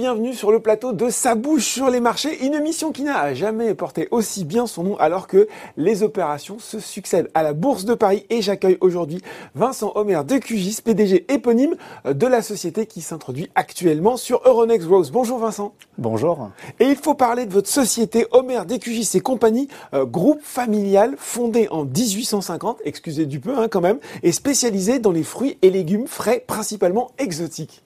Bienvenue sur le plateau de Sa bouche sur les marchés, une émission qui n'a jamais porté aussi bien son nom alors que les opérations se succèdent à la Bourse de Paris et j'accueille aujourd'hui Vincent Homer de QGIS, PDG éponyme de la société qui s'introduit actuellement sur Euronext Growth. Bonjour Vincent. Bonjour. Et il faut parler de votre société Homer DQGIS et compagnie, euh, groupe familial fondé en 1850, excusez du peu hein, quand même, et spécialisé dans les fruits et légumes frais principalement exotiques.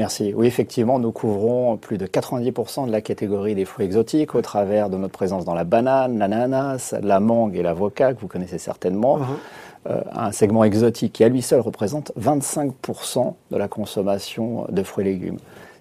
Merci. Oui, effectivement, nous couvrons plus de 90% de la catégorie des fruits exotiques au travers de notre présence dans la banane, l'ananas, la mangue et l'avocat, que vous connaissez certainement. Uh-huh. Euh, un segment exotique qui, à lui seul, représente 25% de la consommation de fruits et légumes.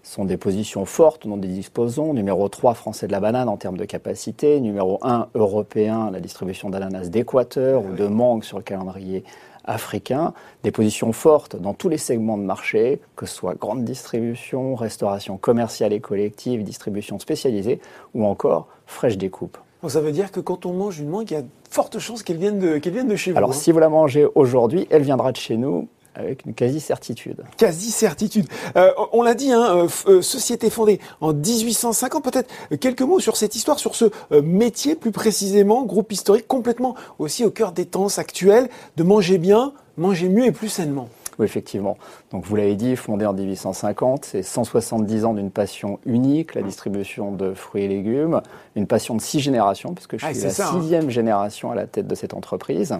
Sont des positions fortes dont nous disposons. Numéro 3, français de la banane en termes de capacité. Numéro 1, européen, la distribution d'ananas d'Équateur ou de mangue sur le calendrier africains, des positions fortes dans tous les segments de marché, que ce soit grande distribution, restauration commerciale et collective, distribution spécialisée ou encore fraîche découpe. Donc ça veut dire que quand on mange une mangue, il y a de fortes chances qu'elle vienne, de, vienne de chez vous. Alors hein. si vous la mangez aujourd'hui, elle viendra de chez nous avec une quasi-certitude. Quasi-certitude. Euh, on l'a dit, hein, euh, euh, société fondée en 1850. Peut-être quelques mots sur cette histoire, sur ce métier plus précisément, groupe historique complètement aussi au cœur des temps actuels, de manger bien, manger mieux et plus sainement. Oui, effectivement. Donc, vous l'avez dit, fondé en 1850, c'est 170 ans d'une passion unique, la distribution de fruits et légumes, une passion de six générations, puisque je ah, suis la hein. sixième génération à la tête de cette entreprise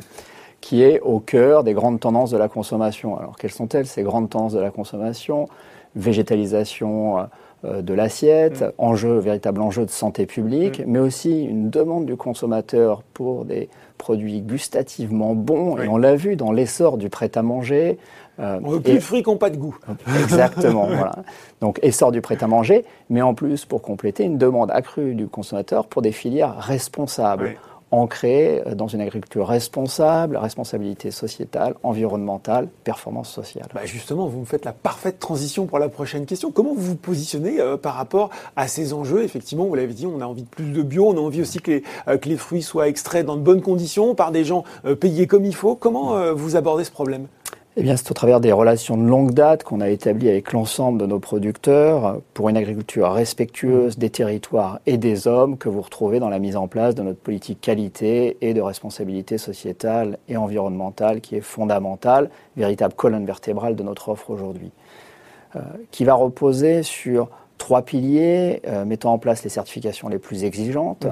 qui est au cœur des grandes tendances de la consommation. Alors quelles sont-elles ces grandes tendances de la consommation? Végétalisation euh, de l'assiette, mm. enjeu, véritable enjeu de santé publique, mm. mais aussi une demande du consommateur pour des produits gustativement bons. Et on l'a vu dans l'essor du prêt-à-manger. Euh, on veut plus de fruits qui n'ont pas de goût. Exactement. voilà. Donc essor du prêt-à-manger, mais en plus, pour compléter, une demande accrue du consommateur pour des filières responsables ancré dans une agriculture responsable, responsabilité sociétale, environnementale, performance sociale. Bah justement, vous me faites la parfaite transition pour la prochaine question. Comment vous vous positionnez euh, par rapport à ces enjeux? Effectivement, vous l'avez dit, on a envie de plus de bio, on a envie aussi que les, euh, que les fruits soient extraits dans de bonnes conditions par des gens euh, payés comme il faut. Comment vous abordez ce problème? Eh bien, c'est au travers des relations de longue date qu'on a établies avec l'ensemble de nos producteurs pour une agriculture respectueuse des territoires et des hommes que vous retrouvez dans la mise en place de notre politique qualité et de responsabilité sociétale et environnementale qui est fondamentale, véritable colonne vertébrale de notre offre aujourd'hui, euh, qui va reposer sur trois piliers euh, mettant en place les certifications les plus exigeantes, mmh.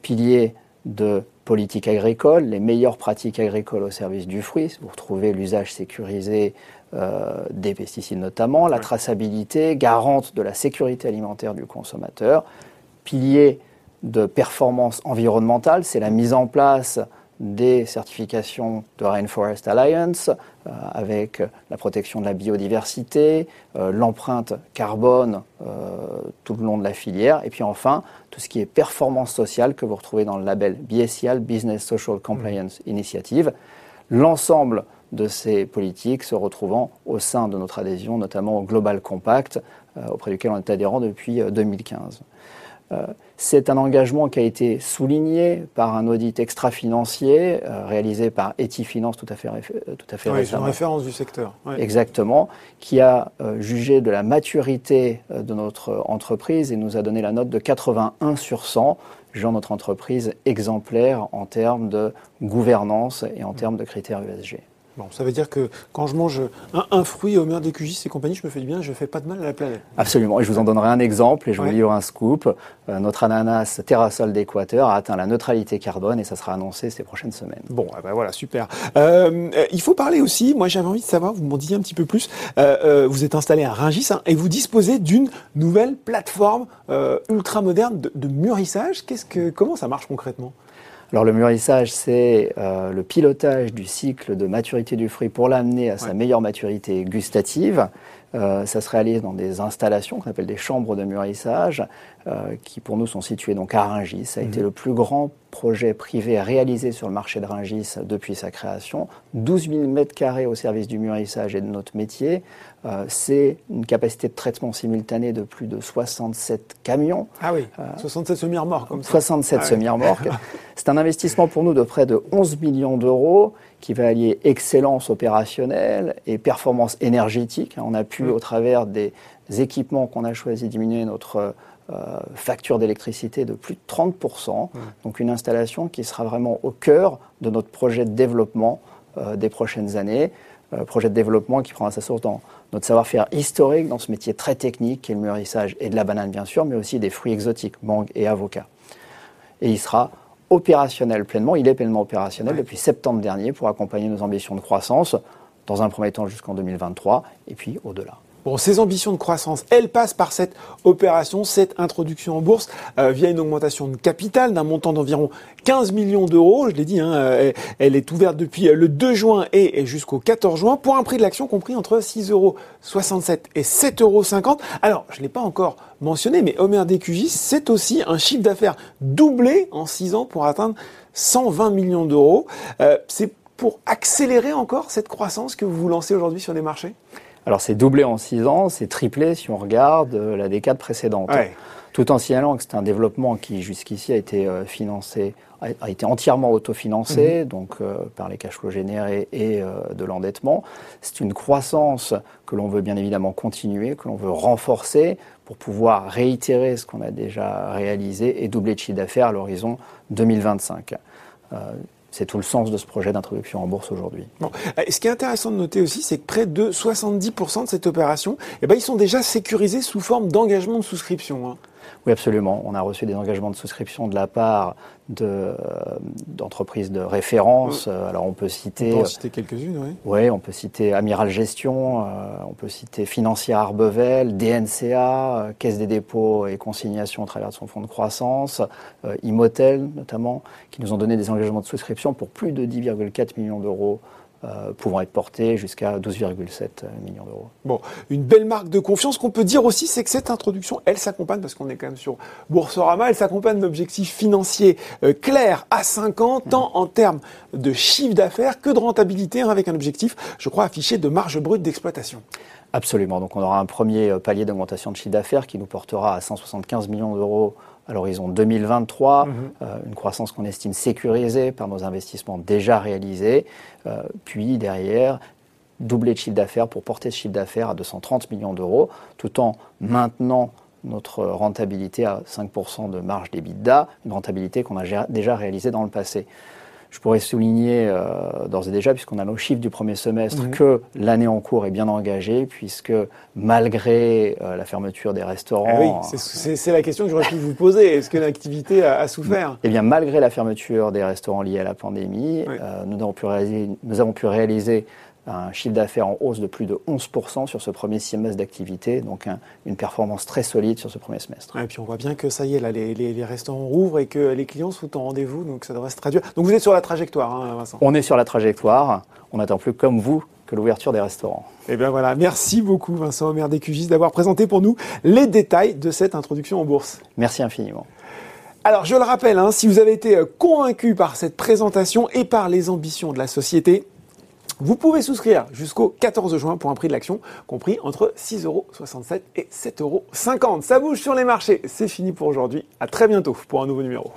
piliers de politique agricole, les meilleures pratiques agricoles au service du fruit. Vous retrouvez l'usage sécurisé euh, des pesticides notamment, la traçabilité, garante de la sécurité alimentaire du consommateur, pilier de performance environnementale, c'est la mise en place des certifications de Rainforest Alliance euh, avec la protection de la biodiversité, euh, l'empreinte carbone euh, tout le long de la filière, et puis enfin tout ce qui est performance sociale que vous retrouvez dans le label BSCL, Business Social Compliance Initiative. L'ensemble de ces politiques se retrouvant au sein de notre adhésion, notamment au Global Compact, auprès duquel on est adhérent depuis 2015. Euh, c'est un engagement qui a été souligné par un audit extra-financier euh, réalisé par Etifinance tout à fait, euh, tout à fait oui, récemment. une référence du secteur. Exactement, qui a jugé de la maturité de notre entreprise et nous a donné la note de 81 sur 100, jugeant notre entreprise exemplaire en termes de gouvernance et en termes de critères ESG. Bon, ça veut dire que quand je mange un, fruit au meilleur des QGIS et compagnie, je me fais du bien, je ne fais pas de mal à la planète. Absolument. Et je vous en donnerai un exemple et je vous livre un scoop. Euh, notre ananas Terrasol d'Équateur a atteint la neutralité carbone et ça sera annoncé ces prochaines semaines. Bon, eh ben voilà, super. Euh, il faut parler aussi, moi j'avais envie de savoir, vous m'en disiez un petit peu plus, euh, vous êtes installé à Ringis hein, et vous disposez d'une nouvelle plateforme ultra moderne de, de mûrissage. Qu'est-ce que, comment ça marche concrètement? Alors le mûrissage, c'est euh, le pilotage du cycle de maturité du fruit pour l'amener à sa meilleure maturité gustative. Euh, ça se réalise dans des installations qu'on appelle des chambres de mûrissage, euh, qui pour nous sont situées donc à Rungis. Ça a été mhm. le plus grand projet privé réalisé sur le marché de Rungis depuis sa création. 12 000 mètres carrés au service du mûrissage et de notre métier. Euh, c'est une capacité de traitement simultané de plus de 67 camions. Ah oui, 67 semi-remorques comme ça. 67 ah semi-remorques. c'est un investissement pour nous de près de 11 millions d'euros qui va allier excellence opérationnelle et performance énergétique. On a pu, mm. au travers des équipements qu'on a choisi, diminuer notre euh, facture d'électricité de plus de 30%. Donc une installation qui sera vraiment au cœur de notre projet de développement euh, des prochaines années. Euh, projet de développement qui prendra sa source dans notre savoir-faire historique dans ce métier très technique qui est le mûrissage et de la banane bien sûr, mais aussi des fruits exotiques, mangue et avocat. Et il sera opérationnel pleinement, il est pleinement opérationnel depuis septembre dernier pour accompagner nos ambitions de croissance, dans un premier temps jusqu'en 2023 et puis au-delà. Bon, ces ambitions de croissance, elles passent par cette opération, cette introduction en bourse euh, via une augmentation de capital d'un montant d'environ 15 millions d'euros. Je l'ai dit, hein, euh, elle est ouverte depuis le 2 juin et jusqu'au 14 juin pour un prix de l'action compris entre 6,67 euros et 7,50 euros. Alors, je ne l'ai pas encore mentionné, mais Omer DQJ, c'est aussi un chiffre d'affaires doublé en 6 ans pour atteindre 120 millions d'euros. Euh, c'est pour accélérer encore cette croissance que vous vous lancez aujourd'hui sur les marchés? Alors c'est doublé en six ans, c'est triplé si on regarde euh, la décade précédente. Tout en signalant que c'est un développement qui jusqu'ici a été euh, financé, a été entièrement autofinancé, mhm. donc euh, par les cash flows générés et de l'endettement. C'est une croissance que l'on veut bien évidemment continuer, que l'on veut renforcer pour pouvoir réitérer ce qu'on a déjà réalisé et doubler de chiffre d'affaires à l'horizon 2025. C'est tout le sens de ce projet d'introduction en bourse aujourd'hui. Bon. Ce qui est intéressant de noter aussi, c'est que près de 70% de cette opération, eh ben, ils sont déjà sécurisés sous forme d'engagement de souscription. Hein. Oui, absolument. On a reçu des engagements de souscription de la part d'entreprises de, référence. Euh, alors on peut citer. On peut citer quelques-unes, oui. Oui, on peut citer Amiral Gestion, euh, on peut citer Financière Arbevel, DNCA, euh, Caisse des dépôts et consignations au travers de son fonds de croissance, Imotel notamment, qui nous ont donné des engagements de souscription pour plus de 10,4 millions d'euros euh, pouvant être portés jusqu'à 12,7 millions d'euros. Bon, une belle marque de confiance. qu'on peut dire aussi, c'est que cette introduction, elle s'accompagne, parce qu'on est quand même sur Boursorama, elle s'accompagne d'objectifs financiers euh, clairs à 5 ans, tant en termes de chiffre d'affaires que de rentabilité, hein, avec un objectif, je crois, affiché de marge brute d'exploitation. Absolument. Donc on aura un premier euh, palier d'augmentation de chiffre d'affaires qui nous portera à 175 millions d'euros à l'horizon 2023, mhm. euh, une croissance qu'on estime sécurisée par nos investissements déjà réalisés, euh, puis derrière doubler de chiffre d'affaires pour porter ce chiffre d'affaires à 230 millions d'euros, tout en maintenant notre rentabilité à 5% de marge d'EBITDA, une rentabilité qu'on a déjà réalisée dans le passé. Je pourrais souligner euh, d'ores et déjà, puisqu'on a nos chiffres du premier semestre, mhm. que l'année en cours est bien engagée, puisque malgré euh, la fermeture des restaurants... Ah oui, c'est la question que j'aurais pu vous poser. Est-ce que l'activité a, souffert? Eh bien, malgré la fermeture des restaurants liés à la pandémie, euh, nous, avons pu réaliser, nous avons pu réaliser un chiffre d'affaires en hausse de plus de 11% sur ce premier semestre d'activité, donc une performance très solide sur ce premier semestre. Et puis on voit bien que ça y est, là, les, restaurants rouvrent et que les clients sont en rendez-vous, donc ça devrait se traduire. Donc vous êtes sur la trajectoire, hein, Vincent On est sur la trajectoire, on n'attend plus comme vous que l'ouverture des restaurants. Et eh bien voilà, merci beaucoup Vincent Omer d'EQGIS d'avoir présenté pour nous les détails de cette introduction en bourse. Merci infiniment. Alors je le rappelle, hein, si vous avez été convaincu par cette présentation et par les ambitions de la société, vous pouvez souscrire jusqu'au 14 juin pour un prix de l'action compris entre 6,67€ et 7,50€. Ça bouge sur les marchés. C'est fini pour aujourd'hui. À très bientôt pour un nouveau numéro.